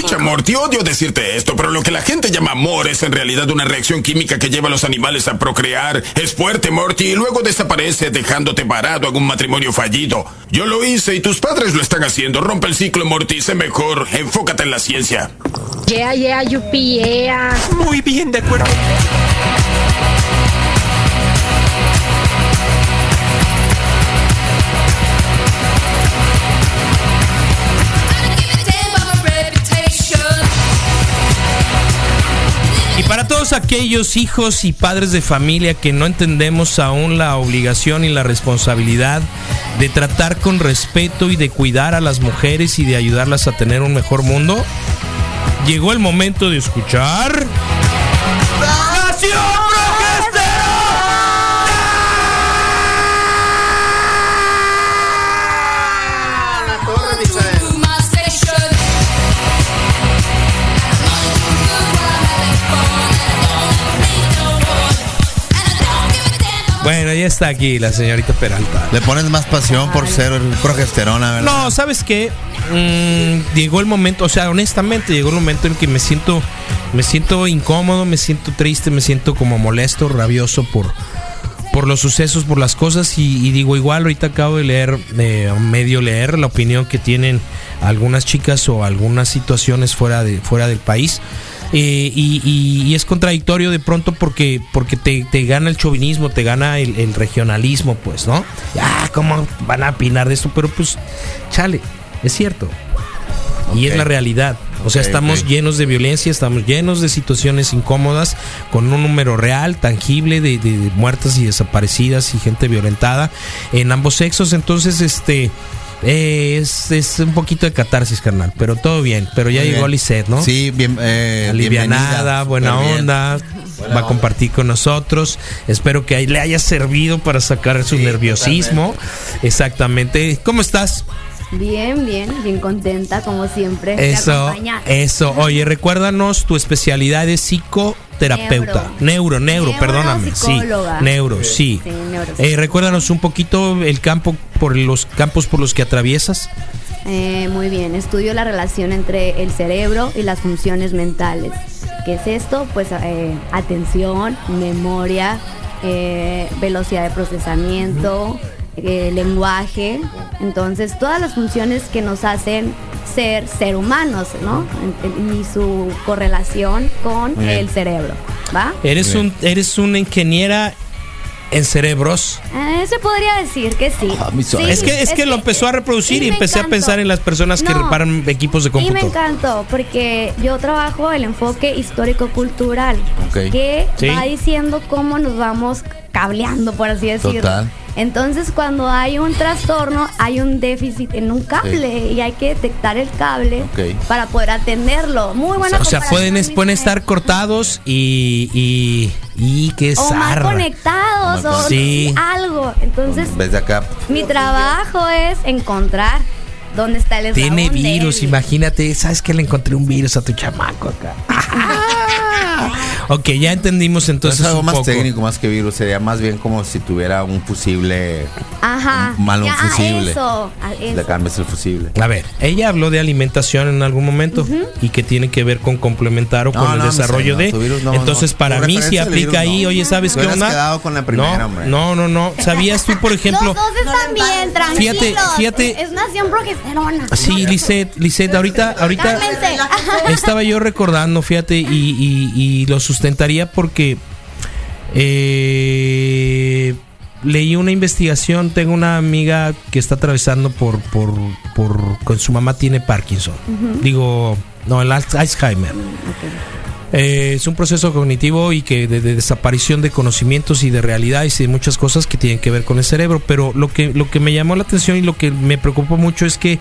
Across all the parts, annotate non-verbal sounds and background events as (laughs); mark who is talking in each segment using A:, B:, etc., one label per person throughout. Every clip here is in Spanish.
A: Escucha, Morty, odio decirte esto, pero lo que la gente llama amor es en realidad una reacción química que lleva a los animales a procrear. Es fuerte, Morty, y luego desaparece dejándote parado en un matrimonio fallido. Yo lo hice y tus padres lo están haciendo. Rompe el ciclo, Morty, sé mejor. Enfócate en la ciencia.
B: Yeah, yeah, yupi, yeah.
C: Muy bien, de acuerdo. Todos aquellos hijos y padres de familia que no entendemos aún la obligación y la responsabilidad de tratar con respeto y de cuidar a las mujeres y de ayudarlas a tener un mejor mundo, llegó el momento de escuchar. Está aquí la señorita Peralta.
D: Le pones más pasión por ser progesterona, ¿verdad?
C: No, ¿sabes qué? Mm, llegó el momento, o sea, honestamente llegó el momento en que me siento me siento incómodo, me siento triste, me siento como molesto, rabioso por por los sucesos, por las cosas y, y digo igual ahorita acabo de leer eh, medio leer la opinión que tienen algunas chicas o algunas situaciones fuera de fuera del país eh, y, y- y es contradictorio de pronto porque porque te, te gana el chauvinismo, te gana el, el regionalismo, pues, ¿no? Ah, ¿cómo van a opinar de esto? Pero pues, chale, es cierto. Y es la realidad. O sea, estamos llenos de violencia, estamos llenos de situaciones incómodas, con un número real, tangible de, de- de muertas y desaparecidas y gente violentada en ambos sexos. Entonces, este eh, es, es un poquito de catarsis, carnal. Pero todo bien. Pero ya
D: Muy
C: llegó. Lisette, ¿no?
D: Sí, bien, eh,
C: alivianada, buena onda, va a compartir con nosotros. Espero que ahí le haya servido para sacar su nerviosismo. Exactamente. ¿Cómo estás?
E: Bien, bien, bien contenta como siempre. de
C: Eso,
E: acompañar.
C: eso. Oye, recuérdanos tu especialidad es psicoterapeuta. Neuro, neuro,
E: Neuro,
C: perdóname. Sí, neuro, sí.
E: Sí, neuro,
C: Eh, recuérdanos un poquito el campo por los campos por los que atraviesas.
E: Eh, muy bien, estudio la relación entre el cerebro y las funciones mentales. ¿Qué es esto? Pues eh, atención, memoria, eh, velocidad de procesamiento, eh, lenguaje. Entonces, todas las funciones que nos hacen ser ser humanos, ¿no? Y su correlación con el cerebro, ¿va?
C: Eres
D: Bien.
C: un eres una ingeniera en cerebros.
E: Eh, se podría decir que sí.
D: Ah.
E: Sí,
C: es que es que lo empezó a reproducir y, empecé a pensar en las personas que
E: No.
C: reparan equipos de
E: Y me encantó porque yo trabajo el enfoque histórico-cultural que
C: Sí.
E: va diciendo cómo nos vamos cableando, por así decirlo.
D: Total.
E: Entonces, cuando hay un trastorno, hay un déficit en un cable y hay que detectar el cable para poder atenderlo. Muy buena
C: O sea, pueden, pueden estar cortados y. y. y qué
E: o mal conectados o
C: Sí.
E: algo. Entonces,
D: Ves acá.
E: mi trabajo es encontrar dónde está el
C: Tiene virus, imagínate. ¿Sabes que le encontré un virus a tu chamaco acá? (laughs) ok, ya entendimos
D: Entonces
C: entonces.
D: es algo
C: un
D: más
C: poco.
D: técnico, más que virus. Sería más bien como si tuviera un fusible.
E: Ajá.
D: Un- mal un
E: Ya,
D: fusible.
E: Eso, a- eso.
D: Le cambias el fusible.
C: A ver, ella habló de alimentación en algún momento y que tiene que ver con complementar o
D: No,
C: con el
D: no,
C: desarrollo de.
D: tu virus no,
C: Entonces,
D: no.
C: para mí, si aplica
D: virus
C: ahí,
D: no.
C: oye, ¿sabes qué onda?
D: quedado con la primera,
C: no,
D: hombre.
C: no, no, no. ¿Sabías tú, por (laughs) ejemplo?
E: Los dos están bien, tranquilos.
C: Fíjate, fíjate.
E: Es nación progesterona.
C: Sí, Lisette, Lisette, ahorita, ahorita (laughs) estaba yo recordando, fíjate, y, y- y lo sustentaría porque eh, leí una investigación, tengo una amiga que está atravesando por, por, por, con su mamá tiene Parkinson. Digo, no, el Alz- Alzheimer. Eh, es un proceso cognitivo y que de, de desaparición de conocimientos y de realidades y de muchas cosas que tienen que ver con el cerebro. Pero lo que, lo que me llamó la atención y lo que me preocupó mucho es que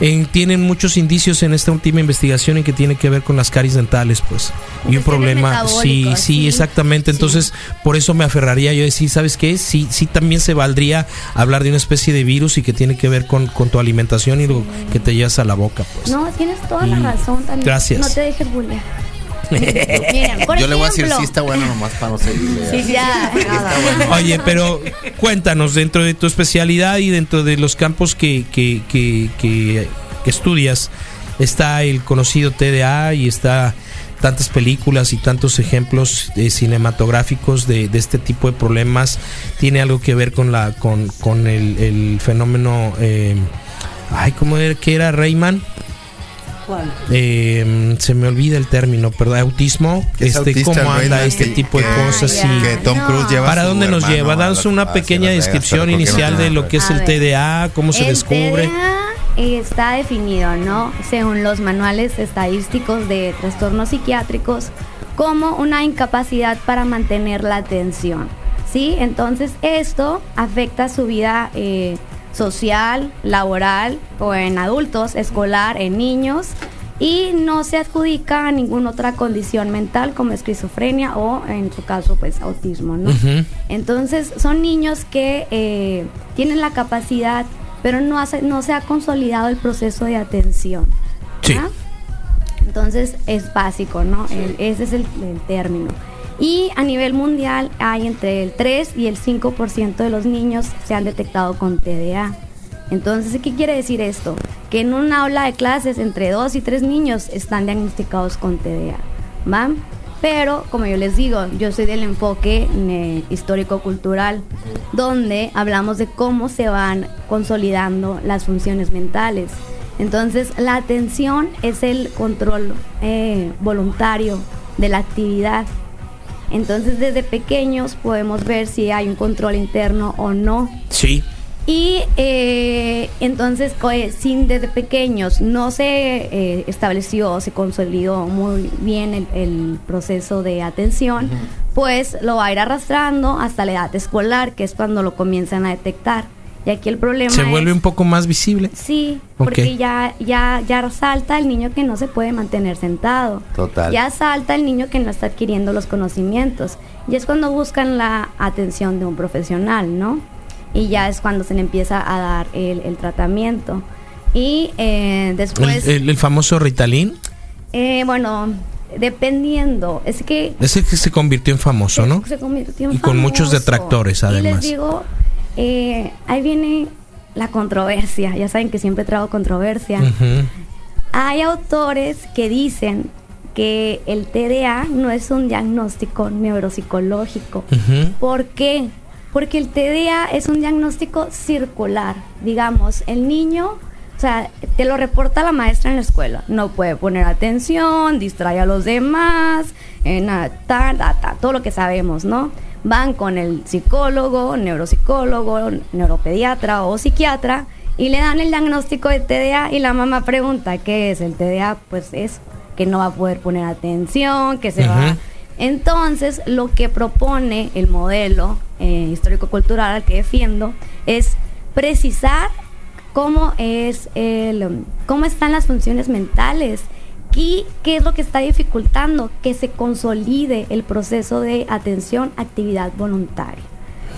C: eh, tienen muchos indicios en esta última investigación en que tiene que ver con las caries dentales, pues. Y un problema, sí,
E: metabólicas,
C: sí,
E: sí.
C: exactamente. Entonces, por eso me aferraría yo a decir, ¿sabes qué? Sí, sí también se valdría hablar de una especie de virus y que tiene que ver con, con tu alimentación y lo que te llevas a la boca, pues.
E: No, tienes toda
C: Y-
E: la razón también.
C: Gracias.
E: No te dejes bullear. Por
D: Yo le voy a decir sí está bueno nomás para no seguirle.
E: Sí, ya.
C: Oye, pero cuéntanos, dentro de tu especialidad y dentro de los campos que, que, que, que- que estudias, está el conocido TDA y está tantas películas y tantos ejemplos eh, cinematográficos de, de este tipo de problemas tiene algo que ver con la con, con el, el fenómeno eh, ay cómo era que era Rayman eh, se me olvida el término, perdón, autismo,
D: Es
C: este,
D: autista
C: cómo anda este
D: que-
C: tipo de cosas y
D: Que Tom Cruise lleva
C: ¿Para dónde nos lleva? Danos una pequeña
D: Vegas,
C: descripción
D: pero ¿por qué no
C: inicial de lo que es el
E: ver.
C: TDA, cómo se
E: el
C: descubre.
E: TDA está definido, ¿no? Según los manuales estadísticos de trastornos psiquiátricos, como una incapacidad para mantener la atención. ¿Sí? Entonces, esto afecta su vida eh, social, laboral o en adultos, escolar, en niños. Y no se adjudica a ninguna otra condición mental como esquizofrenia o en su caso pues autismo, ¿no? Entonces son niños que eh, tienen la capacidad, pero no, hace- no se ha consolidado el proceso de atención. Entonces es básico, ¿no? El- ese es el, el término. Y a nivel mundial hay entre el 3 y el 5% de los niños se han detectado con TDA. Entonces, ¿qué quiere decir esto? Que en una aula de clases entre 2 y 3 niños están diagnosticados con TDA. ¿Va? Pero, como yo les digo, yo soy del enfoque eh, histórico-cultural, donde hablamos de cómo se van consolidando las funciones mentales. Entonces, la atención es el control eh, voluntario de la actividad. Entonces, desde pequeños podemos ver si hay un control interno o no.
C: Sí.
E: Y eh, entonces, eh, sin desde pequeños no se eh, estableció, se consolidó muy bien el, el proceso de atención, pues lo va a ir arrastrando hasta la edad escolar, que es cuando lo comienzan a detectar. Y aquí el problema
C: Se vuelve
E: es-
C: un poco más visible.
E: Sí, porque ya, ya, ya salta el niño que no se puede mantener sentado.
D: Total.
E: Ya salta el niño que no está adquiriendo los conocimientos. Y es cuando buscan la atención de un profesional, ¿no? Y ya es cuando se le empieza a dar el, el tratamiento. Y eh,
C: El,
E: después,
C: el- el famoso Ritalin,
E: eh, bueno, dependiendo, es que
C: ese que se convirtió en famoso, ¿no?
E: se convirtió en
C: Y con muchos detractores,
E: Y
C: además.
E: les digo, eh, ahí viene la controversia. Ya saben que siempre traigo controversia. Hay autores que dicen que el TDA no es un diagnóstico neuropsicológico. ¿Por qué? Porque el TDA es un diagnóstico circular. Digamos, el niño, o sea, te lo reporta la maestra en la escuela. No puede poner atención, distrae a los demás, eh, ta, ta, todo lo que sabemos, ¿no? Van con el psicólogo, neuropsicólogo, neuropediatra o psiquiatra y le dan el diagnóstico de TDA y la mamá pregunta, ¿qué es el TDA? Pues es que no va a poder poner atención, que se va entonces, lo que propone el modelo eh, histórico-cultural al que defiendo es precisar cómo es el, cómo están las funciones mentales y qué es lo que está dificultando que se consolide el proceso de atención actividad voluntaria.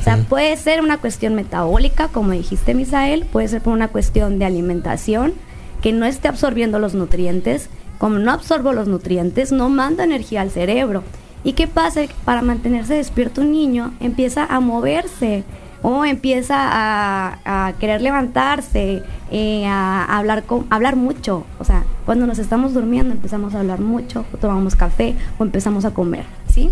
E: O sea, puede ser una cuestión metabólica, como dijiste, Misael, puede ser por una cuestión de alimentación, que no esté absorbiendo los nutrientes. Como no absorbo los nutrientes, no mando energía al cerebro. ¿Y qué pasa? Para mantenerse despierto un niño empieza a moverse o empieza a, a querer levantarse, eh, a, hablar, con, a hablar mucho. O sea, cuando nos estamos durmiendo empezamos a hablar mucho, o tomamos café o empezamos a comer, ¿sí?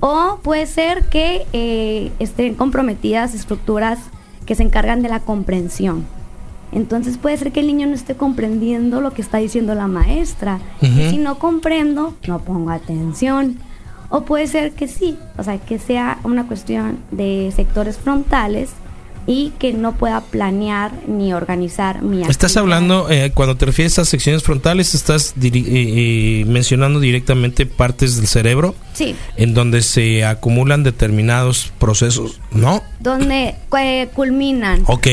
E: O puede ser que eh, estén comprometidas estructuras que se encargan de la comprensión. Entonces puede ser que el niño no esté comprendiendo lo que está diciendo la maestra. Y si no comprendo, no pongo atención. O puede ser que sí, o sea, que sea una cuestión de sectores frontales y que no pueda planear ni organizar mi
C: Estás
E: actividad.
C: hablando, eh, cuando te refieres a secciones frontales, estás diri- eh, eh, mencionando directamente partes del cerebro
E: Sí,
C: en donde se acumulan determinados procesos, ¿no?
E: donde eh, culminan.
C: Ok,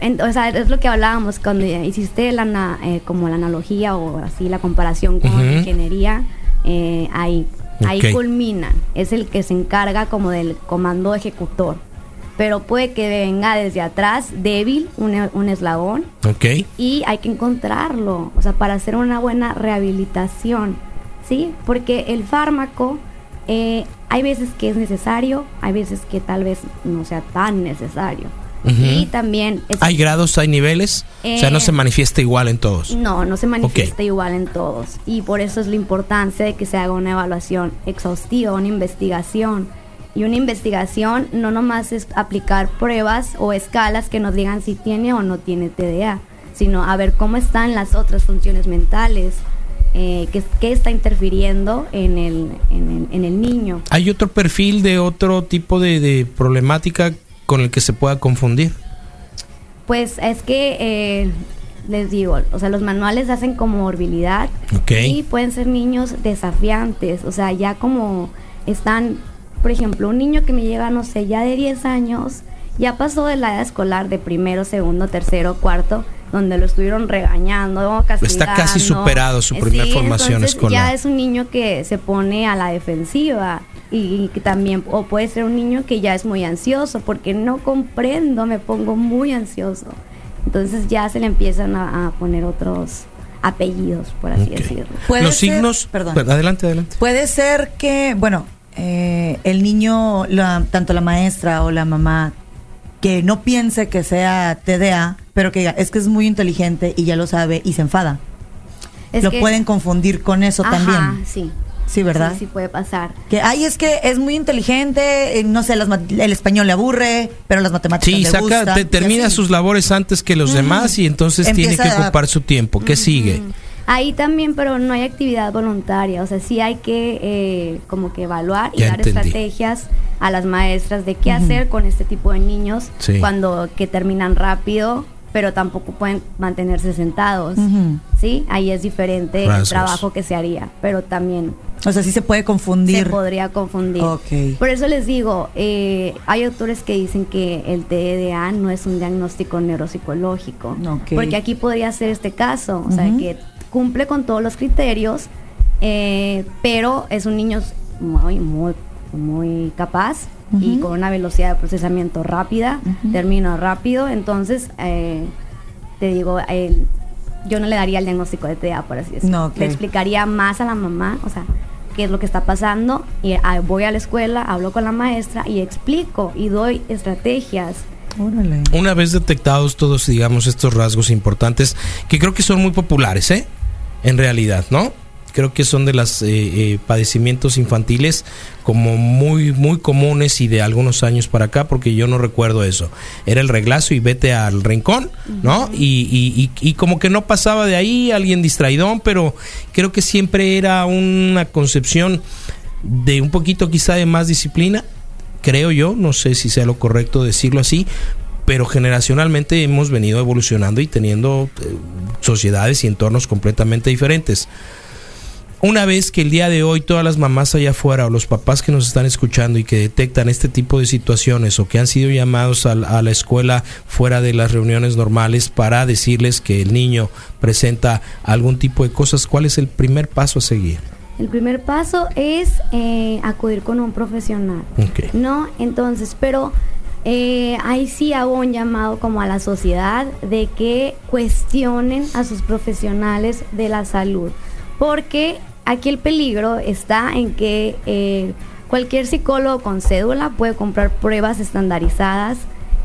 E: En- o sea, es lo que hablábamos cuando hiciste la, eh, como la analogía o así la comparación con la ingeniería, ahí, ahí
C: Ok.
E: culmina. Es el que se encarga como del comando ejecutor. Pero puede que venga desde atrás débil, un, un eslabón,
C: ok.
E: y hay que encontrarlo, o sea, para hacer una buena rehabilitación, ¿sí? Porque el fármaco, eh, hay veces que es necesario, hay veces que tal vez no sea tan necesario. Y también... es-
C: ¿Hay grados, hay niveles? o sea, no
E: Eh,
C: se manifiesta igual en todos.
E: No, no se manifiesta igual en todos. Y por eso es la importancia de que se haga una evaluación exhaustiva, una investigación. Y una investigación no nomás es aplicar pruebas o escalas que nos digan si tiene o no tiene TDA, sino a ver cómo están las otras funciones mentales, eh, qué, qué está interfiriendo en el, en el, en el niño.
C: ¿Hay otro perfil de otro tipo de, de problemática con el que se pueda confundir?
E: Pues es que eh, les digo, o sea, los manuales hacen como morbilidad y pueden ser niños desafiantes, o sea, ya como están, por ejemplo, un niño que me llega, no sé, ya de 10 años, ya pasó de la edad escolar de primero, segundo, tercero, cuarto, donde lo estuvieron regañando, castigando.
C: Está casi superado su
E: Eh,
C: primer
E: sí,
C: formación escolar.
E: Ya es un niño que se pone a la defensiva y que también, o puede ser un niño que ya es muy ansioso porque no comprendo, me pongo muy ansioso. Entonces ya se le empiezan a, a poner otros apellidos, por así decirlo.
F: Puede
C: Los
F: ser-
C: signos...
F: perdón.
C: Adelante, adelante.
F: Puede ser que, bueno, eh, el niño, la- tanto la maestra o la mamá, que no piense que sea TDA, pero que diga, es que es muy inteligente y ya lo sabe y se enfada.
E: Es
F: lo
E: que-
F: pueden confundir con eso
E: Ajá,
F: también.
E: sí.
F: Sí, ¿verdad?
E: Sí, sí puede pasar.
F: Que, ay, es que es muy inteligente, eh, no sé, las el español le aburre, pero las matemáticas
C: Sí,
F: le
C: saca,
F: gustan,
C: te-
F: y
C: termina sus labores antes que los demás y entonces tiene que
F: a-
C: ocupar su tiempo. ¿Qué sigue?
E: Ahí también, pero no hay actividad voluntaria, o sea, sí hay que eh, como que evaluar y
C: Ya
E: dar
C: entendí.
E: estrategias a las maestras de qué hacer con este tipo de niños
C: Sí.
E: cuando que terminan rápido, pero tampoco pueden mantenerse sentados. ¿sí? Ahí es diferente el trabajo que se haría, pero también
F: O sea, sí se puede confundir.
E: se podría confundir.
F: Ok.
E: Por eso les digo, eh, hay autores que dicen que el TDA no es un diagnóstico neuropsicológico,
F: Ok.
E: porque aquí podría ser este caso, o sea, que cumple con todos los criterios, eh, pero es un niño muy, muy, muy capaz y con una velocidad de procesamiento rápida,
F: Ujú.
E: termina rápido, entonces eh, te digo, yo no le daría el diagnóstico de TDA, por así decirlo.
F: No, ok.
E: Le explicaría más a la mamá, o sea, qué es lo que está pasando y ah, voy a la escuela, hablo con la maestra y explico y doy estrategias.
F: Órale.
C: Una vez detectados todos, digamos, estos rasgos importantes, que creo que son muy populares, ¿eh? En realidad, ¿no? Creo que son de los padecimientos infantiles como muy, muy comunes y de algunos años para acá, porque yo no recuerdo eso. Era el reglazo y vete al rincón, ¿no? Y, y- y- y como que no pasaba de ahí, alguien distraidón, pero creo que siempre era una concepción de un poquito quizá de más disciplina, creo yo, no sé si sea lo correcto decirlo así, pero generacionalmente hemos venido evolucionando y teniendo eh, sociedades y entornos completamente diferentes. Una vez que el día de hoy todas las mamás allá afuera o los papás que nos están escuchando y que detectan este tipo de situaciones o que han sido llamados a, la- a la escuela fuera de las reuniones normales para decirles que el niño presenta algún tipo de cosas, ¿cuál es el primer paso a seguir?
E: El primer paso es eh, acudir con un profesional. ¿No? Entonces, pero eh, ahí sí hago un llamado como a la sociedad de que cuestionen a sus profesionales de la salud. Porque aquí el peligro está en que eh, cualquier psicólogo con cédula puede comprar pruebas estandarizadas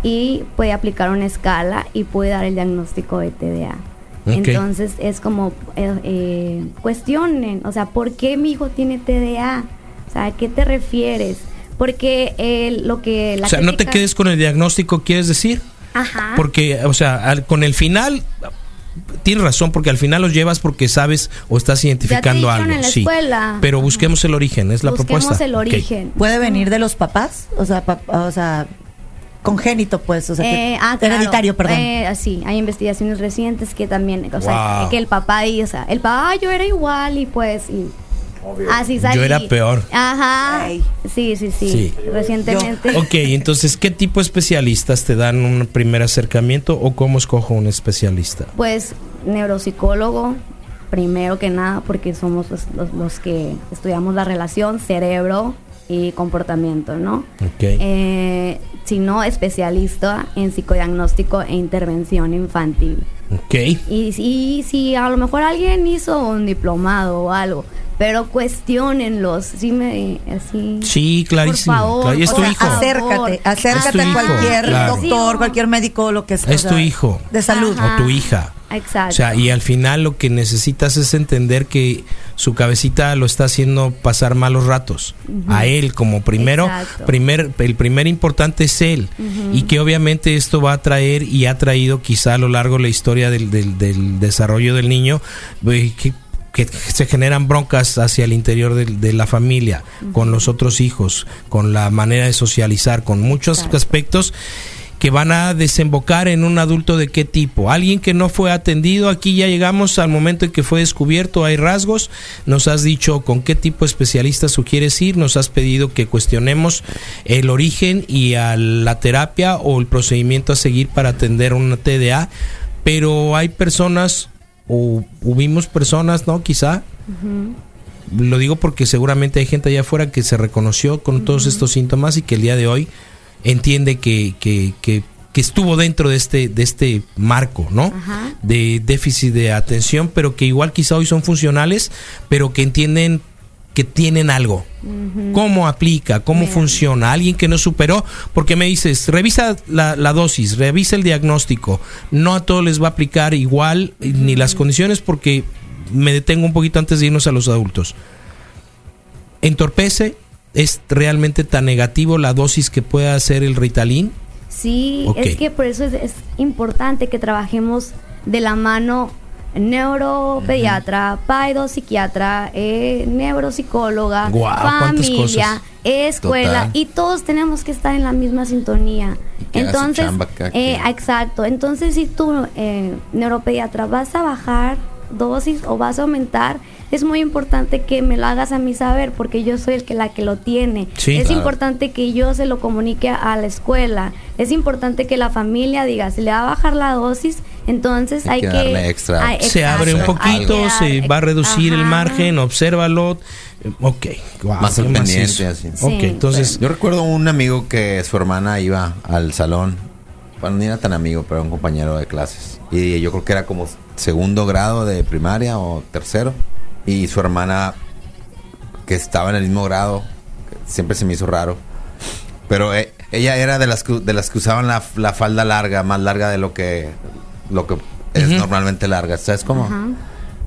E: y puede aplicar una escala y puede dar el diagnóstico de TDA. Entonces es como eh, eh, cuestionen, o sea, ¿por qué mi hijo tiene TDA? O sea, ¿a qué te refieres? Porque eh, lo que la
C: o sea, no te quedes con el diagnóstico, ¿quieres decir?
E: Ajá.
C: Porque, o sea, al- con el final, tienes razón, porque al final los llevas porque sabes o estás identificando
E: dijeron
C: algo.
E: en la
C: sí.
E: escuela.
C: Pero busquemos el origen, es la
E: Busquemos
C: propuesta.
E: el
C: Ok.
E: origen.
F: ¿Puede venir de los papás? O sea, pap- o sea congénito, pues. O sea, que-
E: Eh, ah, claro.
F: hereditario, perdón.
E: Eh, sí, hay investigaciones recientes que también, o sea, que el papá y, o sea, el papá, "Ah, yo era igual y pues, y así salí.
C: Yo era peor.
E: Ajá.
F: Ay.
E: Sí, sí, sí,
C: Sí.
E: Recientemente.
C: Ok, entonces, ¿qué tipo de especialistas te dan un primer acercamiento o cómo escojo un especialista?
E: Pues neuropsicólogo, primero que nada, porque somos los, los- los que estudiamos la relación cerebro y comportamiento, ¿no?
C: Ok.
E: Eh, sino especialista en psicodiagnóstico e intervención infantil.
C: ok.
E: Y si a lo mejor alguien hizo un diplomado o algo, pero cuestionenlos. Sí, me, así.
C: Sí, clarísimo.
E: Por favor,
C: Claro, es hijo.
F: Acércate, acércate a cualquier
C: claro.
F: doctor, cualquier médico, lo que sea.
C: Es tu hijo.
F: De salud.
E: Ajá.
C: O tu hija.
E: Exacto.
C: O sea, y al final lo que necesitas es entender que su cabecita lo está haciendo pasar malos ratos. A él como primero,
E: Exacto.
C: primer, el primer importante es él. Y que obviamente esto va a traer y ha traído quizá a lo largo de la historia del, del- del desarrollo del niño, eh, que, que se generan broncas hacia el interior de, la familia, con los otros hijos, con la manera de socializar, con muchos aspectos que van a desembocar en un adulto de qué tipo. Alguien que no fue atendido, aquí ya llegamos al momento en que fue descubierto, hay rasgos, nos has dicho con qué tipo de especialista sugieres ir, nos has pedido que cuestionemos el origen y a la terapia o el procedimiento a seguir para atender una TDA, pero hay personas o hubimos personas, ¿no? Quizá lo digo porque seguramente hay gente allá afuera que se reconoció con todos estos síntomas y que el día de hoy entiende que, que, que, que estuvo dentro de este, de este marco, ¿no? De déficit de atención, pero que igual quizá hoy son funcionales, pero que entienden que tienen algo. ¿Cómo aplica? ¿Cómo
E: Bien.
C: funciona? Alguien que no superó, porque me dices, revisa la, la dosis, revisa el diagnóstico. No a todos les va a aplicar igual, ni las condiciones, porque me detengo un poquito antes de irnos a los adultos. ¿Entorpece? ¿Es realmente tan negativo la dosis que puede hacer el Ritalin?
E: Sí, es que por eso es, es importante que trabajemos de la mano neuropediatra, psiquiatra, eh, neuropsicóloga,
C: Guau, cuántas
E: familia, escuela
D: Total.
E: y todos tenemos que estar en la misma sintonía. Entonces, eh, exacto. Entonces, si tú eh, neuropediatra vas a bajar dosis o vas a aumentar, es muy importante que me lo hagas a mí saber porque yo soy el que la que lo tiene.
C: Sí.
E: es
D: Claro.
E: importante que yo se lo comunique a la escuela. Es importante que la familia diga, si le va a bajar la dosis, entonces
D: Hay
E: hay,
D: que
E: que...
D: darle extra.
E: Ay,
C: se abre un
E: hay
C: poquito, se
E: dar-
C: va a reducir el
E: Ajá.
C: margen, obsérvalo. Ok, guau,
D: Más al pendiente, así.
C: Ok,
E: Sí.
C: entonces,
D: Yo recuerdo un amigo que su hermana iba al salón. Bueno, ni era tan amigo, pero era un compañero de clases. Y yo creo que era como segundo grado de primaria o tercero. Y su hermana, que estaba en el mismo grado, siempre se me hizo raro. Pero eh, ella era de las que, de las que usaban la, la falda larga, más larga de lo que, lo que es
C: Ujú.
D: normalmente larga. ¿Sabes cómo?
E: Ajá.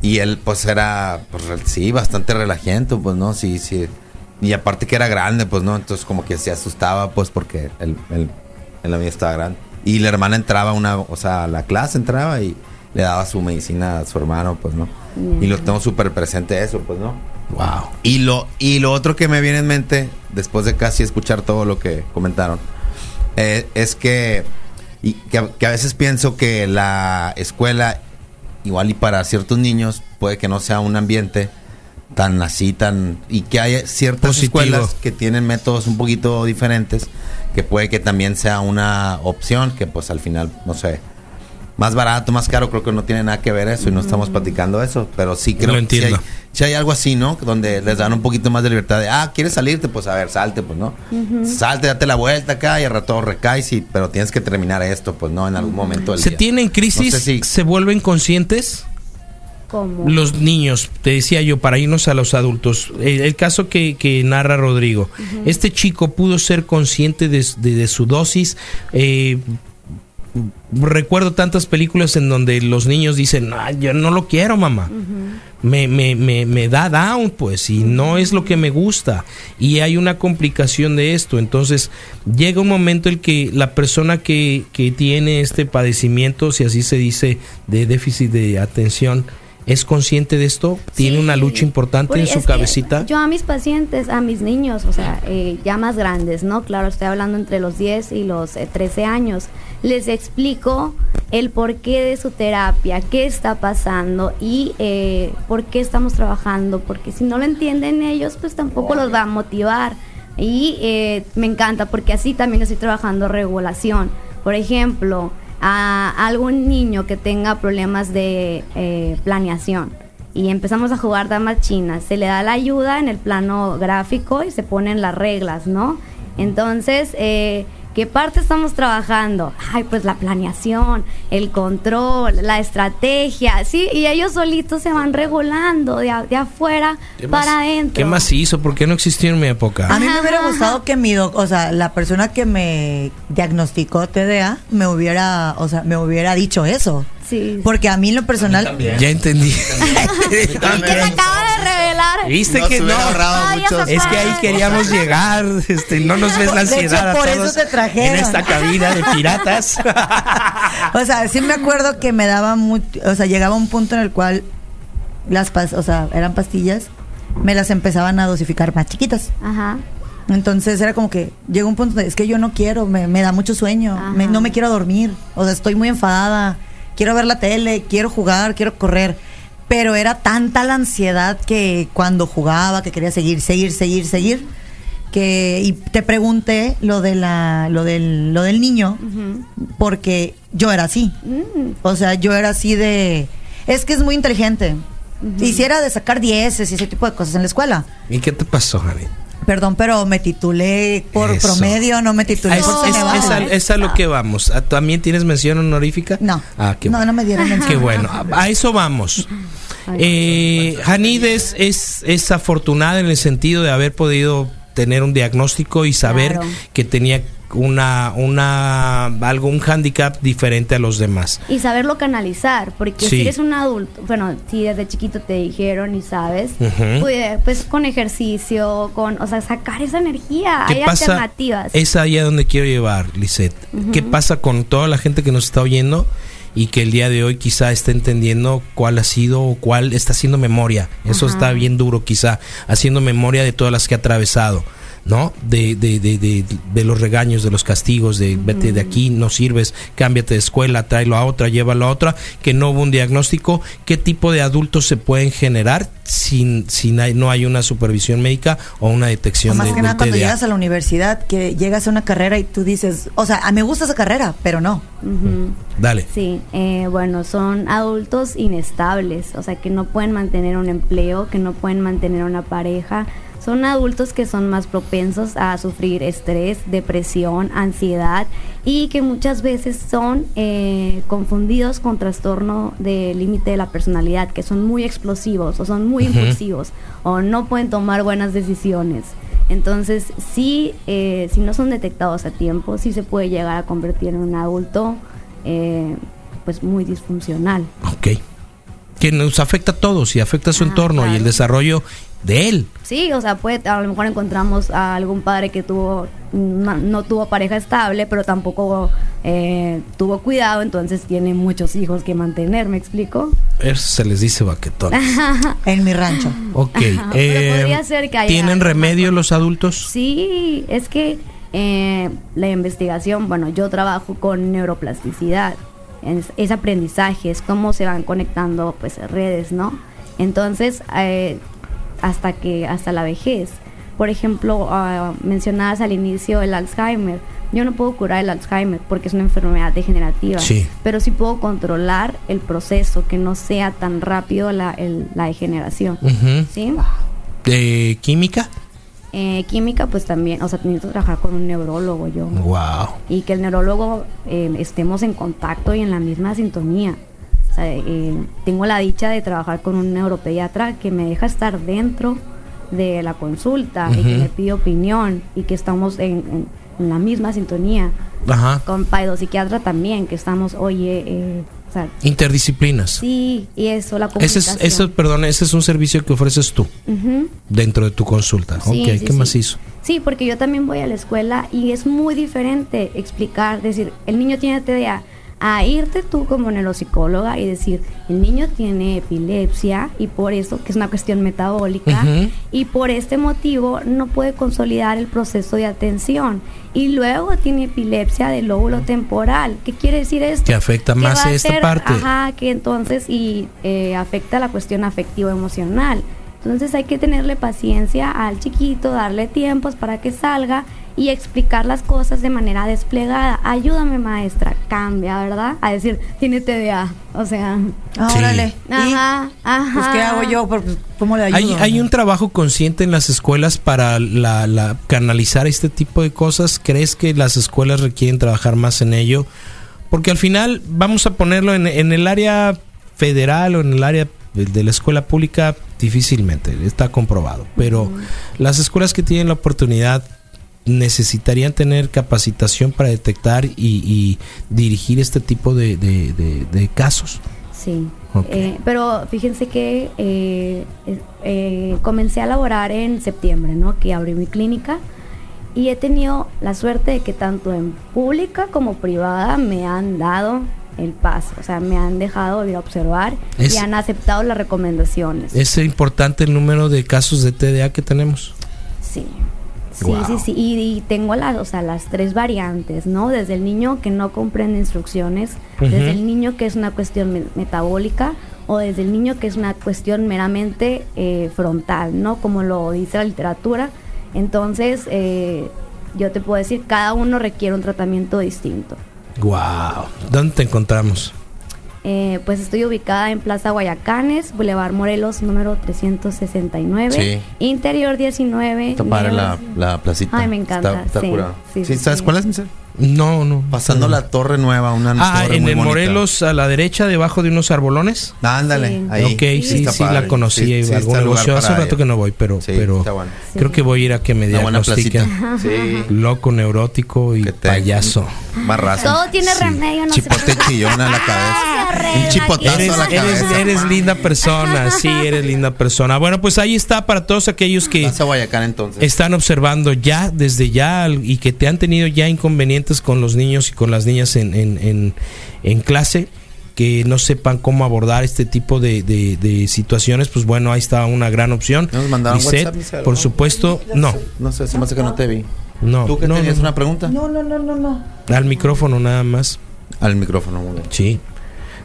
D: Y él, pues, era, pues, sí, bastante relajento, pues, ¿no? Sí, sí. Y aparte que era grande, pues, ¿no? Entonces, como que se asustaba, pues, porque él, él, él la mía estaba grande. Y la hermana entraba, una, o sea, la clase entraba y le daba su medicina a su hermano, pues, ¿no? Y lo tengo súper presente eso, pues, ¿no?
C: wow.
D: Y lo, y lo otro que me viene en mente, después de casi escuchar todo lo que comentaron, eh, es que, y que, a- que a veces pienso que la escuela, igual y para ciertos niños, puede que no sea un ambiente tan así, tan... Y que hay ciertas
C: Positivo.
D: escuelas que tienen métodos un poquito diferentes, que puede que también sea una opción, que pues al final, no sé, más barato, más caro, creo que no tiene nada que ver eso y no estamos platicando eso, pero sí creo que sí hay, algo así, ¿no? Donde les dan un poquito más de libertad de, ah, ¿quieres salirte? Pues a ver, salte, pues, ¿no? Salte, date la vuelta acá y al rato recaes, y, pero tienes que terminar esto, pues, ¿no? En algún momento del
C: ¿Se
D: día.
C: tienen crisis?
D: No sé si-
C: ¿Se vuelven conscientes?
E: ¿Cómo?
C: Los niños, te decía yo, para irnos a los adultos. El, el caso que, que narra Rodrigo. Este chico pudo ser consciente de, de- de su dosis. eh, recuerdo tantas películas en donde los niños dicen, "Ah, yo no lo quiero, mamá. me, me, me, me da down, pues, y no es lo que me gusta. Y hay una complicación de esto. Entonces, llega un momento en que la persona que, que tiene este padecimiento, si así se dice, de déficit de atención, ¿es consciente de esto? ¿Tiene
E: Sí.
C: una lucha importante en su cabecita?
E: Yo a mis pacientes, a mis niños, o sea, eh, ya más grandes, ¿no? Claro, estoy hablando entre los 10 y los eh, 13 años. Les explico el porqué de su terapia, qué está pasando y eh, por qué estamos trabajando. Porque si no lo entienden ellos, pues tampoco los va a motivar. Y eh, me encanta porque así también estoy trabajando regulación. Por ejemplo, a algún niño que tenga problemas de eh, planeación y empezamos a jugar damas chinas, se le da la ayuda en el plano gráfico y se ponen las reglas, ¿no? Entonces, ¿Qué parte estamos trabajando? Ay, pues la planeación, el control, la estrategia, ¿sí? Y ellos solitos se van regulando de, a- de afuera
C: ¿Qué
E: para
C: más-
E: adentro.
C: ¿Qué más hizo? ¿Por qué no existió en mi época?
F: A mí me hubiera gustado que mi doc, o sea, la persona que me diagnosticó TDA me hubiera, o sea, me hubiera dicho eso.
E: Sí.
F: Porque a mí en lo personal
C: Ya entendí. (laughs) ¿Viste que no?
E: Ay,
C: Es que ahí queríamos llegar, este, no nos ves la
F: De hecho,
C: ansiedad a
F: por eso te trajeron.
C: en esta cabina de piratas. (laughs)
F: O sea, sí me acuerdo que me daba mucho, o sea, llegaba un punto en el cual las pas, o sea, eran pastillas, me las empezaban a dosificar más chiquitas.
E: Ajá.
F: Entonces era como que llega un punto de, es que yo no quiero, me, me da mucho sueño, me- no me quiero dormir, o sea, estoy muy enfadada, quiero ver la tele, quiero jugar, quiero correr. Pero era tanta la ansiedad que cuando jugaba, que quería seguir, seguir, seguir, seguir, que y te pregunté lo de la, lo del, lo del niño, porque yo era así.
E: Mm,
F: O sea, yo era así de. Es que es muy inteligente. Hiciera de sacar dieces y ese tipo de cosas en la escuela.
C: ¿Y qué te pasó, Jani?
F: Perdón, pero me titulé por
C: Eso.
F: promedio, no me titulé
C: Ah, es,
F: por
C: es- es a, es a lo que vamos. ¿Ah, ¿También tienes mención honorífica?
F: No.
C: Ah, qué
F: no,
C: bueno.
F: no me dieron mención.
C: Qué bueno. A, eso vamos. Eh, es, es, es afortunada en el sentido de haber podido tener un diagnóstico y saber
E: Claro.
C: que tenía una, una algo, un handicap diferente a los demás.
E: Y saberlo canalizar, porque
C: Sí.
E: si eres un adulto, bueno, si desde chiquito te dijeron y sabes, pues, pues con ejercicio, con, o sea, sacar esa energía,
C: ¿Qué
E: hay
C: pasa?
E: alternativas.
C: Es ahí a donde quiero llevar, Lisette. ¿Qué pasa con toda la gente que nos está oyendo y que el día de hoy quizá está entendiendo cuál ha sido o cuál está haciendo memoria? Eso
E: Ajá.
C: está bien duro quizá, haciendo memoria de todas las que ha atravesado. ¿No? De, de, de, de, de los regaños, de los castigos, de vete de aquí, no sirves, cámbiate de escuela, tráelo a otra, llévalo a otra, que no hubo un diagnóstico, qué tipo de adultos se pueden generar sin, sin hay- no hay una supervisión médica o una detección
F: Más
C: de,
F: que nada cuando
C: TDA.
F: llegas a la universidad, que llegas a una carrera y tú dices, o sea, a me gusta esa carrera, pero no.
E: Ujú.
C: Dale.
E: Sí, eh, bueno, son adultos inestables, o sea, que no pueden mantener un empleo, que no pueden mantener una pareja. Son adultos que son más propensos a sufrir estrés, depresión, ansiedad y que muchas veces son eh, confundidos con trastorno de límite de la personalidad, que son muy explosivos o son muy impulsivos o no pueden tomar buenas decisiones. Entonces, sí, eh, si no son detectados a tiempo, sí se puede llegar a convertir en un adulto eh, pues muy disfuncional.
C: Ok. Que nos afecta a todos y afecta a su
E: Ah,
C: entorno y el desarrollo de él.
E: Sí, o sea, puede, a lo mejor encontramos a algún padre que tuvo no, no tuvo pareja estable, pero tampoco eh, tuvo cuidado, entonces tiene muchos hijos que mantener, ¿me explico?
C: Eso se les dice baquetón. (laughs)
F: En mi rancho.
C: Ok. Eh,
E: podría ser que haya
C: ¿Tienen remedio los adultos?
E: Sí, es que eh, la investigación, bueno, yo trabajo con neuroplasticidad, es, es aprendizaje, es cómo se van conectando pues redes, ¿no? Entonces, eh, hasta que, hasta la vejez. Por ejemplo, ah, mencionabas al inicio el Alzheimer. Yo no puedo curar el Alzheimer porque es una enfermedad degenerativa,
C: Sí.
E: pero sí puedo controlar el proceso, que no sea tan rápido la, el- la degeneración. ¿Sí?
C: ¿De química?
E: Eh, química, pues también, o sea, necesito trabajar con un neurólogo yo.
C: Wow.
E: Y que el neurólogo eh, estemos en contacto y en la misma sintonía. Eh, tengo la dicha de trabajar con un neuropediatra que me deja estar dentro de la consulta y que me pide opinión y que estamos en, en- en la misma sintonía.
C: Ajá.
E: Con psiquiatra también, que estamos, oye, eh, o sea,
C: Interdisciplinas.
E: sí, y eso, la
C: Ese
E: comunicación.
C: es, eso, perdón, ese es un servicio que ofreces tú
E: Ujú.
C: dentro de tu consulta.
E: Sí,
C: ok,
E: sí,
C: ¿qué
E: sí.
C: más hizo?
E: Sí, porque yo también voy a la escuela y es muy diferente explicar, decir, el niño tiene TDA, a irte tú como neuropsicóloga y decir, el niño tiene epilepsia y por eso, que es una cuestión metabólica, y por este motivo no puede consolidar el proceso de atención. Y luego tiene epilepsia del lóbulo temporal. ¿Qué quiere decir esto?
C: Que afecta
E: Que
C: más
E: a
C: esta
E: ser-
C: parte.
E: Ajá, que entonces y eh, afecta la cuestión afectivo-emocional. Entonces hay que tenerle paciencia al chiquito, darle tiempos para que salga y explicar las cosas de manera desplegada. Ayúdame, maestra, cambia, ¿verdad? A decir, tiene TDA. O sea,
F: Ah,
C: Sí.
F: órale. ¿Y?
E: ajá, ajá.
F: Pues, ¿qué hago yo? Pues, ¿Cómo le ayudo?
C: Hay, hay un trabajo consciente en las escuelas para la, la- canalizar este tipo de cosas. ¿Crees que las escuelas requieren trabajar más en ello? Porque al final, vamos a ponerlo en, en el área federal o en el área de, de la escuela pública, difícilmente, está comprobado. Pero las escuelas que tienen la oportunidad necesitarían tener capacitación para detectar y, y dirigir este tipo de, de- de- de casos.
E: Sí. Eh, pero fíjense que eh, eh, eh, comencé a laborar en septiembre, ¿no? Que abrí mi clínica y he tenido la suerte de que tanto en pública como privada me han dado el paso, o sea, me han dejado ir a observar
C: Es-
E: y han aceptado las recomendaciones.
C: Es importante el número de casos de TDA que tenemos.
E: Sí. Sí,
C: Wow.
E: sí, sí. Y, y tengo las, o sea, las tres variantes, ¿no? Desde el niño que no comprende instrucciones, desde el niño que es una cuestión me- metabólica o desde el niño que es una cuestión meramente eh, frontal, ¿no? Como lo dice la literatura. Entonces, eh, yo te puedo decir, cada uno requiere un tratamiento distinto.
C: Wow. ¿Dónde te encontramos?
E: Eh, pues estoy ubicada en Plaza Guayacanes, Boulevard Morelos, número 369,
D: Sí.
E: Interior 19.
D: Está padre la, la placita.
E: Ay, me encanta,
D: Está, está
E: sí,
D: curado.
E: sí,
D: Sí,
E: sí,
D: ¿Sabes
E: sí.
D: cuál es, Michelle?
C: No, no.
D: Pasando
C: no.
D: la torre nueva, una
C: Ah,
D: torre
C: en
D: muy
C: el
D: bonita.
C: Morelos a la derecha, debajo de unos arbolones.
D: Ándale,
E: Sí.
D: ahí.
C: ok, sí, sí, la conocí.
D: Sí,
C: algún negocio. Hace
D: para
C: rato que no voy, pero,
D: Sí,
C: pero
D: está bueno.
C: creo que voy a ir a que me diagnostiquen. Loco, neurótico y payaso.
D: Raza.
E: Todo tiene remedio, no
D: Chipote
E: preocupe.
D: chillón a la cabeza. (laughs) Un chipotazo.
C: Eres,
D: a la cabeza.
C: eres linda persona, sí, eres linda persona. Bueno, pues ahí está para todos aquellos que
D: Vas a Guayacán entonces.
C: están observando ya, desde ya, y que te han tenido ya inconvenientes con los niños y con las niñas en, en, en, en clase, que no sepan cómo abordar este tipo de, de- de situaciones, pues bueno, ahí está una gran opción.
D: ¿Nos mandaron
C: Lisette,
D: WhatsApp,
C: por supuesto, no,
D: No sé, se me hace que no te vi.
C: no,
D: ¿Tú que
C: no,
D: tenías
C: no,
D: una pregunta?
F: No, no, no, no, no.
C: al micrófono nada más,
D: Al micrófono, muy bien.
C: sí.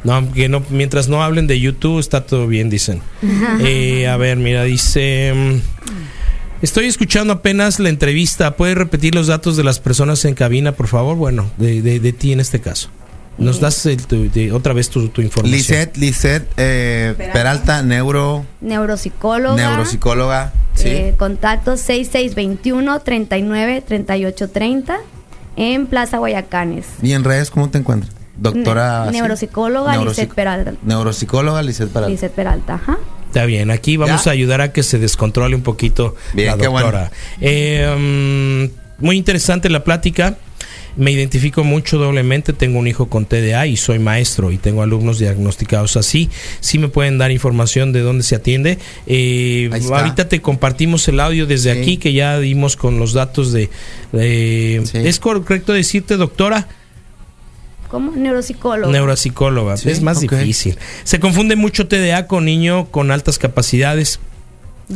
C: No, que no, mientras no hablen de YouTube está todo bien, dicen. (laughs) Eh, a ver, mira, dice... mm, Estoy escuchando apenas la entrevista. ¿Puedes repetir los datos de las personas en cabina, por favor? Bueno, de, de, de ti en este caso. Nos das el- tu- de- otra vez tu, tu información.
D: Lisette, Lisette eh, Peralta, neuro,
E: Neuropsicóloga.
D: neuropsicóloga. Sí.
E: Eh, contacto 6621 39 38 30 en Plaza Guayacanes.
D: ¿Y en redes cómo te encuentras? Doctora.
E: Neuropsicóloga
D: Neurosic-
E: Lisette Peralta.
D: Neuropsicóloga Lisette Peralta.
E: Lizeth Peralta, ajá.
C: Está bien, aquí vamos
D: ¿Ya?
C: a ayudar a que se descontrole un poquito
D: Bien,
C: la
D: qué
C: doctora. Eh, mm, muy interesante la plática. Me identifico mucho doblemente. Tengo un hijo con TDA y soy maestro y tengo alumnos diagnosticados así. Sí me pueden dar información de dónde se atiende. Eh,
D: Ahí está.
C: ahorita te compartimos el audio desde
D: Sí.
C: aquí que ya dimos con los datos de. de-
D: Sí.
C: ¿Es correcto decirte, doctora?
E: ¿Cómo? Neuropsicóloga.
C: Neuropsicóloga.
D: Sí,
C: es más difícil. Se confunde mucho TDA con niño con altas capacidades.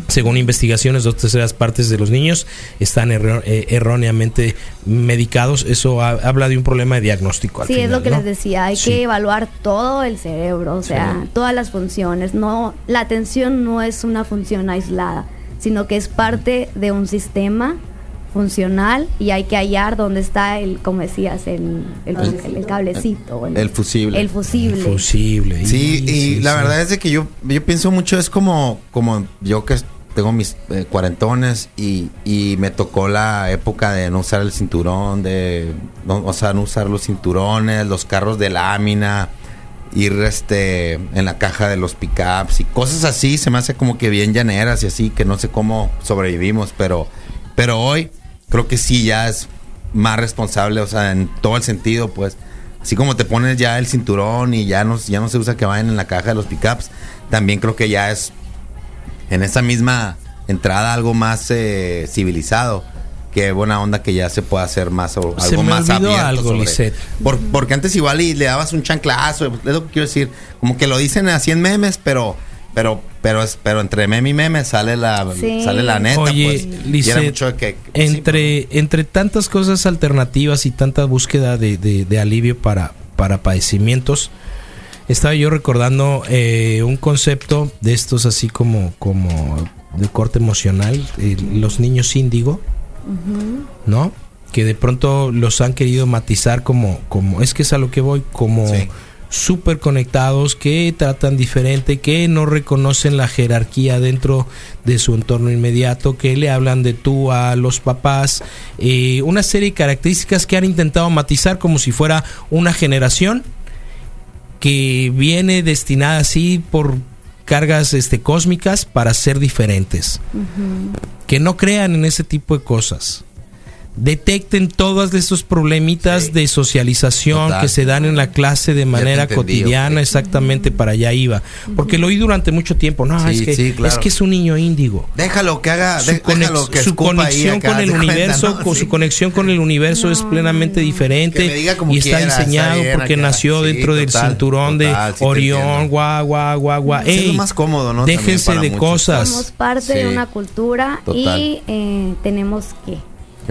C: Según investigaciones, dos terceras partes de los niños están erro- eh, erróneamente medicados. Eso ha- habla de un problema de diagnóstico. al
E: Sí, es lo que
C: ¿no?
E: les decía, hay
C: Sí.
E: que evaluar todo el cerebro, o sea, todas las funciones. No, la atención no es una función aislada, sino que es parte de un sistema funcional y hay que hallar dónde está el, como decías, el, el, el- el cablecito.
D: el fusible.
E: El fusible.
C: Fusible.
D: Sí, y
C: sí,
D: la
C: sí.
D: verdad es de que yo, yo pienso mucho, es como, como yo que tengo mis eh, cuarentones y, y me tocó la época de no usar el cinturón, de no, o sea, no usar los cinturones, los carros de lámina, ir este en la caja de los pickups y cosas así, se me hace como que bien llaneras y así, que no sé cómo sobrevivimos, pero, pero hoy creo que sí ya es más responsable, o sea, en todo el sentido, pues. Así como te pones ya el cinturón y ya no, ya no se usa que vayan en la caja de los pickups, también creo que ya es en esa misma entrada algo más eh, civilizado. Qué buena onda que ya se pueda hacer más o-
C: Se
D: algo
C: me
D: más abierto
C: algo,
D: sobre-
C: Lisette.
D: Por- porque antes igual y le dabas un chanclazo, es lo que quiero decir, como que lo dicen así en memes, pero pero pero es pero entre meme y meme sale la
E: Sí.
D: sale la neta,
C: Oye,
D: pues. Y era
C: Lisette,
D: mucho de que pues, sí,
C: entre, entre tantas cosas alternativas y tanta búsqueda de, de- de alivio para, para padecimientos, estaba yo recordando eh, un concepto de estos así como, como de corte emocional, eh, los niños índigo, ¿no? que de pronto los han querido matizar como, como es que es a lo que voy, como
D: Sí.
C: Súper conectados, que tratan diferente, que no reconocen la jerarquía dentro de su entorno inmediato, que le hablan de tú a los papás, eh, una serie de características que han intentado matizar como si fuera una generación que viene destinada así por cargas este cósmicas para ser diferentes. Que no crean en ese tipo de cosas. Detecten todos estos problemitas
D: Sí.
C: de socialización
D: Total.
C: que se dan en la clase de manera
D: entendí,
C: cotidiana,
D: ok.
C: exactamente para allá iba. Porque lo oí durante mucho tiempo. No,
D: Sí,
C: es, que,
D: sí, claro.
C: es que es un niño índigo
D: Déjalo que haga,
C: su,
D: de- déjalo
C: conex-
D: que
C: su conexión
D: acá,
C: con el
D: cuenta,
C: universo,
D: ¿no?
C: con
D: Sí.
C: su conexión con el universo es plenamente diferente
D: Que me diga como
C: y está
D: quiera, está
C: diseñado porque
D: acá.
C: nació
D: Sí,
C: dentro del cinturón
D: total,
C: de Orión, guau, guau, guau, guau.
D: Es lo
C: Ey,
D: más cómodo, ¿no?
C: Déjense de
D: muchos.
C: cosas.
E: Somos parte de una cultura
D: Total.
E: y eh, tenemos que.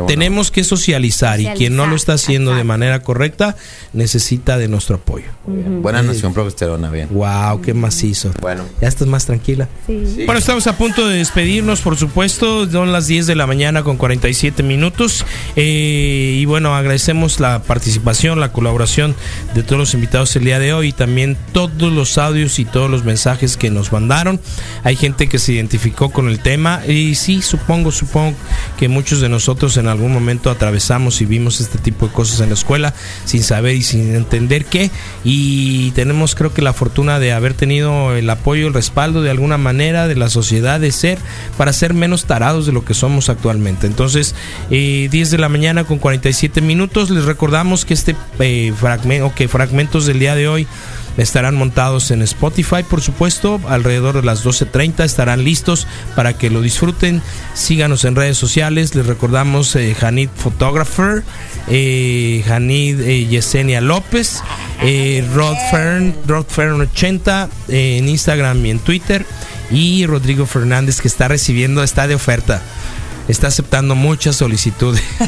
C: Tenemos que socializar, y quien no lo está haciendo de manera correcta necesita de nuestro apoyo.
D: Buena nación progesterona, bien.
C: Wow, qué macizo.
D: Bueno.
C: Ya estás más tranquila.
E: Sí.
C: Bueno, estamos a punto de despedirnos, por supuesto. Son las 10 de la mañana con 47 minutos. Eh, y bueno, agradecemos la participación, la colaboración de todos los invitados el día de hoy y también todos los audios y todos los mensajes que nos mandaron. Hay gente que se identificó con el tema y sí, supongo, supongo que muchos de nosotros en algún momento atravesamos y vimos este tipo de cosas en la escuela sin saber y sin entender qué. Y tenemos creo que la fortuna de haber tenido el apoyo, el respaldo de alguna manera de la sociedad de ser para ser menos tarados de lo que somos actualmente. Entonces, eh, 10 de la mañana con 47 minutos. Les recordamos que este eh, fragmento, que fragmentos del día de hoy estarán montados en Spotify, por supuesto, alrededor de las 12.30 estarán listos para que lo disfruten. Síganos en redes sociales, les recordamos eh, Janit Photographer, eh, Janit eh, Yesenia López, eh, Rod Fern, Rod Fern 80 eh, en Instagram y en Twitter y Rodrigo Fernández que está recibiendo, está de oferta. Está aceptando muchas solicitudes. (laughs)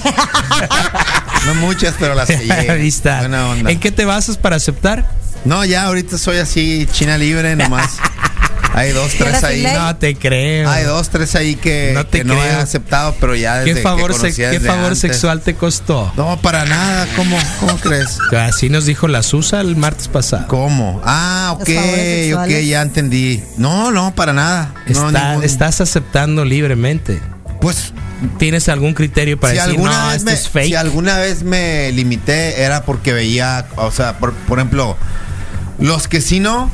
D: No muchas, pero las que (laughs) llegan. Buena onda.
C: ¿En qué te basas para aceptar?
D: No, ya ahorita soy así, China libre nomás. (laughs) Hay dos, tres
F: ¿Eres
D: ahí.
C: No te creo.
D: Hay dos, tres ahí que
C: No te
D: que no he aceptado, pero ya desde
C: ¿Qué favor,
D: que
C: se-
D: conocía
C: ¿qué
D: desde
C: favor
D: antes.
C: sexual te costó?
D: No, para nada. ¿Cómo, cómo crees? (laughs)
C: Así nos dijo la Susa el martes pasado.
D: ¿Cómo? Ah, ok, ok, ya entendí. No, no, para nada. No, ningún-
C: Estás aceptando libremente.
D: Pues
C: ¿Tienes algún criterio para
D: si
C: decir,
D: alguna,
C: no,
D: vez
C: esto
D: me,
C: es fake?
D: si alguna vez me limité era porque veía, o sea, por, por ejemplo, los que sí no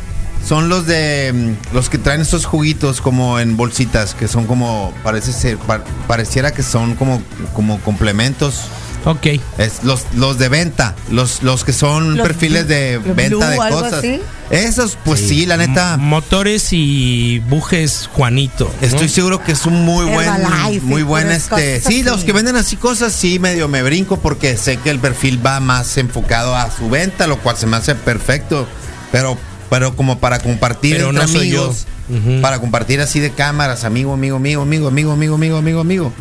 D: son los de mm, los que traen estos juguitos como en bolsitas que son como parece ser pa- pareciera que son como como complementos.
C: Ok.
D: Es los, los de venta, los, los que son
F: Los
D: perfiles de
F: blue-
D: venta de
F: blue, algo
D: cosas.
F: así.
D: Esos, pues sí, la neta.
C: M- Motores y bujes Juanito. ¿no?
D: Estoy seguro que es un muy buen,
F: Herbalife,
D: muy buen este. Sí,
F: así.
D: los que venden así cosas, sí, medio me brinco porque sé que el perfil va más enfocado a su venta, lo cual se me hace perfecto. Pero, pero como para compartir
C: Pero
D: entre
C: no soy yo.
D: amigos,
C: Ujú.
D: para compartir así de cámaras, amigo, amigo, amigo, amigo, amigo, amigo, amigo, amigo, amigo.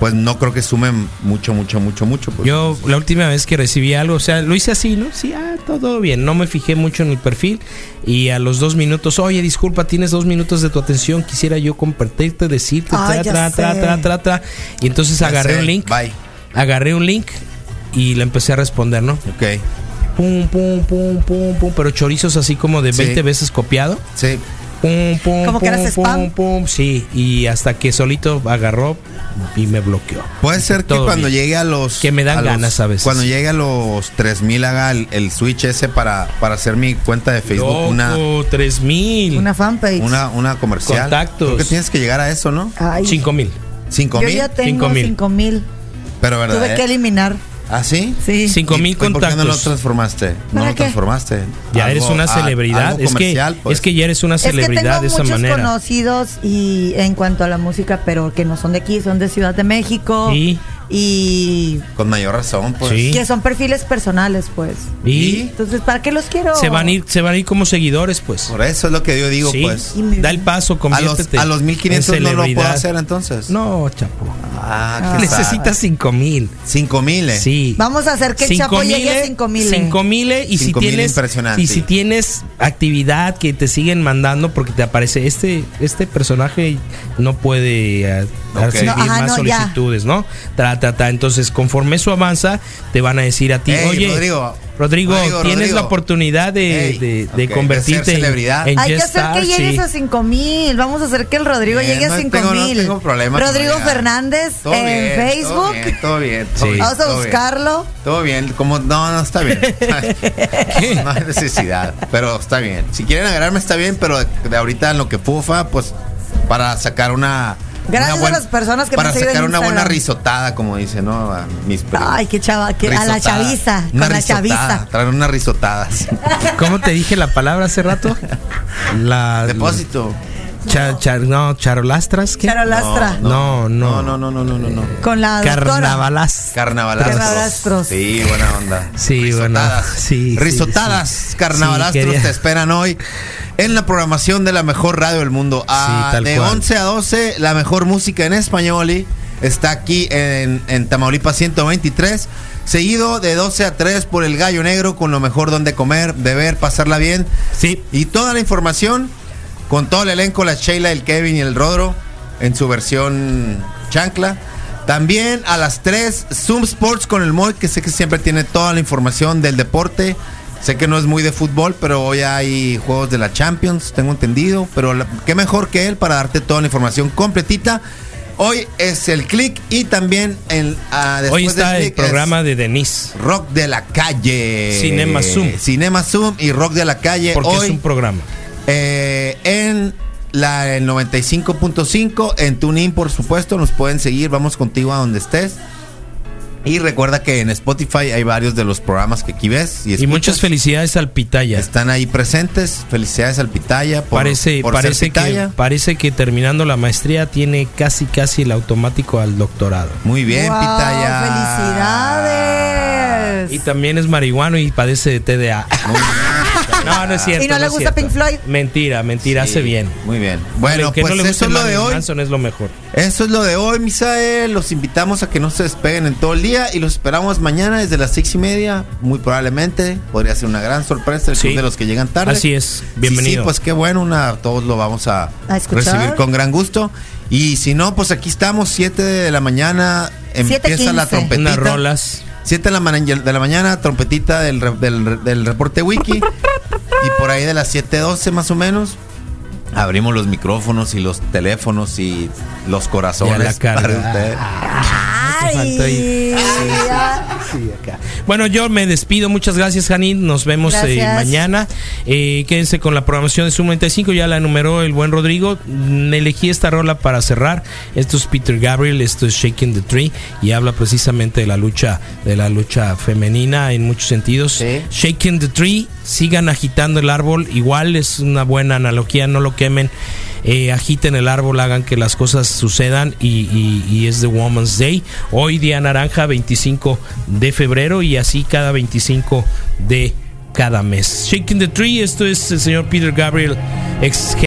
D: Pues no creo que sumen mucho, mucho, mucho, mucho. pues.
C: Yo la última vez que recibí algo, o sea, lo hice así, ¿no? Sí, ah, todo bien. No me fijé mucho en el perfil y a los dos minutos, oye, disculpa, tienes dos minutos de tu atención, quisiera yo compartirte, decirte,
F: Ay,
C: tra, tra, tra, tra, tra, tra. Y entonces
D: Ya
C: agarré
D: sé,
C: un link,
D: Bye.
C: agarré un link y le empecé a responder, ¿no?
D: Ok.
C: Pum, pum, pum, pum, pum, pero chorizos así como de
D: Sí.
C: 20 veces copiado.
D: Sí.
C: Pum, pum,
F: Como que
C: pum,
F: eras
C: pum,
F: spam.
C: pum, sí, y hasta que solito agarró y me bloqueó.
D: Puede ser que cuando
C: bien.
D: llegue a los.
C: Que me dan
D: a los-
C: ganas a veces.
D: Cuando llegue a los 3000 haga el, el switch ese para, para hacer mi cuenta de Facebook. Una,
C: Loco, 3000.
F: Una fanpage.
D: una, una comercial.
C: Contactos.
D: Creo que tienes que llegar a eso, ¿no?
F: Ay,
C: 5000.
D: 5000.
F: yo ya tengo
C: Cinco mil.
F: 5 mil.
D: Pero verdad.
F: Tuve que eliminar.
D: ¿Ah, sí?
F: Sí.
C: 5000
D: ¿Y por qué no lo
C: contactos.
D: transformaste? No
F: ¿Para
D: lo
F: qué?
D: transformaste.
C: Ya
D: Algo-
C: eres una celebridad. es, que,
D: pues.
C: es que ya eres una
F: Es que
C: celebridad
F: tengo
C: de esa
F: muchos
C: manera.
F: conocidos y en cuanto a la música, pero que no son de aquí, son de Ciudad de México.
C: Sí.
F: Y
D: Con mayor razón, pues.
C: Sí.
F: que son perfiles personales, pues.
C: Y
F: Entonces, ¿para qué los quiero?
C: se van a ir, se van a ir como seguidores, pues.
D: Por eso es lo que yo digo,
C: Sí.
D: pues.
F: Y
C: Da el paso,
D: A los, a los 1500
C: en
D: no lo puedo hacer entonces.
C: No, chapo.
D: Ah, qué (laughs)
C: Necesitas 5000.
D: 5000. eh.
C: Sí.
F: Vamos a hacer que el Chapo llegue a 5 mil.
C: 5 mil y si
D: Cinco mil
C: tienes
D: impresionante.
C: y si tienes actividad que te siguen mandando porque te aparece este este personaje no puede eh,
F: No, ajá,
C: más
F: no, ya.
C: solicitudes, ¿no? Ta, ta, ta. Entonces, conforme eso avanza, te van a decir a ti,
D: Ey,
C: oye,
D: Rodrigo,
C: Rodrigo,
D: Rodrigo,
C: tienes
D: Rodrigo.
C: la oportunidad de,
D: Ey,
C: de- de
D: de
C: convertirte en-
D: celebridad.
C: en,
F: Hay que hacer que llegues
C: sí.
F: a 5 mil. Vamos a hacer que el Rodrigo
D: Bien,
F: llegue a
D: no
F: 5
D: tengo- no
F: mil.
D: tengo problema
F: Rodrigo. Fernández
D: Todo
F: en
D: bien, Todo
F: Facebook.
D: bien, todo bien. todo
C: Sí.
D: bien,
F: Vamos a
D: todo bien.
F: buscarlo.
D: Todo bien, como no, no está bien. (laughs) No hay necesidad, pero está bien. Si quieren agarrarme está bien, pero de, de ahorita en lo que fufa, pues para sacar una
F: Gracias a las personas que me
D: para
F: han seguido
D: sacar
F: en
D: una buena risotada, como dice, ¿no? A mis primos.
F: Ay, qué chava, que- a la
D: Risotada.
F: chaviza,
D: Una
F: con la
D: risotada,
F: chaviza.
D: Traer unas risotadas.
C: ¿Cómo te dije la palabra hace rato? (laughs) La
D: Depósito.
C: Cha- cha- no, charolastras, ¿qué?
F: Charolastra.
C: No, no.
D: No, no, no, no, no, no. no.
F: Con la.
C: Carnavalas.
D: Carnavalastros.
F: Carnavalastros.
D: Sí, buena onda.
C: Sí,
D: Risotadas.
C: sí, sí,
D: Risotadas,
C: sí.
D: carnavalastros te esperan hoy en la programación de la mejor radio del mundo. Ah,
C: tal
D: de
C: cual.
D: 11 a 12, la mejor música en español y está aquí en, en Tamaulipas 123. Seguido de 12 a 3 por el Gallo Negro con lo mejor donde comer, beber, pasarla bien.
C: Sí.
D: Y toda la información con todo el elenco, la Sheila, el Kevin y el Rodro en su versión chancla. También a las 3, Zoom Sports con el Moy, que sé que siempre tiene toda la información del deporte. Sé que no es muy de fútbol, pero hoy hay juegos de la Champions, tengo entendido. Pero la- qué mejor que él para darte toda la información completita. Hoy es el click y también el, ah,
C: Hoy está el programa de Denise.
D: Rock de la calle.
C: Cinema Zoom.
D: Cinema Zoom y Rock de la calle.
C: Porque
D: hoy
C: es un programa.
D: Eh, en la el 95.5 en TuneIn, por supuesto, nos pueden seguir, vamos contigo a donde estés. Y recuerda que en Spotify hay varios de los programas que aquí ves y,
C: muchas felicidades al Pitaya.
D: Están ahí presentes. Felicidades al Pitaya por,
C: parece
D: por ser
C: parece que parece que terminando la maestría tiene casi casi el automático al doctorado.
D: Muy bien,
F: Wow,
D: Pitaya.
F: ¡Felicidades!
C: Y también es marihuano y padece de TDA. No, no es cierto.
F: ¿Y no le gusta
C: cierto.
F: Pink Floyd?
C: Mentira, mentira,
D: Sí,
C: hace bien.
D: Muy bien. Bueno,
C: que
D: pues
C: no le guste
D: eso es lo de hoy.
C: Manson es lo mejor.
D: Eso es lo de hoy, Misael. Los invitamos a que no se despeguen en todo el día y los esperamos mañana desde las seis y media. Muy probablemente podría ser una gran sorpresa el
C: Sí.
D: club de los que llegan tarde.
C: Así es. Bienvenido.
D: Sí, pues qué bueno, una, todos lo vamos a, recibir con gran gusto. Y si no, pues aquí estamos, 7 de la mañana, empieza la
F: 7:15.
D: trompetita.
C: Unas rolas.
D: 7 de la, de la mañana, trompetita del, re- del, del reporte wiki. (laughs) y por ahí de las 7.12 más o menos, abrimos los micrófonos y los teléfonos y los corazones
C: Ya la
D: para usted.
C: Te faltó ahí.
F: Ay,
C: Bueno, yo me despido. Muchas gracias, Janine. Nos vemos eh, mañana. Eh, quédense con la programación de Zoom 95. Ya la enumeró el buen Rodrigo. Mm, Elegí esta rola para cerrar. Esto es Peter Gabriel. Esto es Shaking the Tree. Y habla precisamente de la lucha, de la lucha femenina en muchos sentidos.
D: Sí.
C: Shaking the Tree. Sigan agitando el árbol. Igual es una buena analogía. No lo quemen. Eh, agiten el árbol, hagan que las cosas sucedan y, y- es The Woman's Day. Hoy día naranja 25 de febrero y así cada 25 de cada mes. Shaking the Tree, esto es el señor Peter Gabriel, ex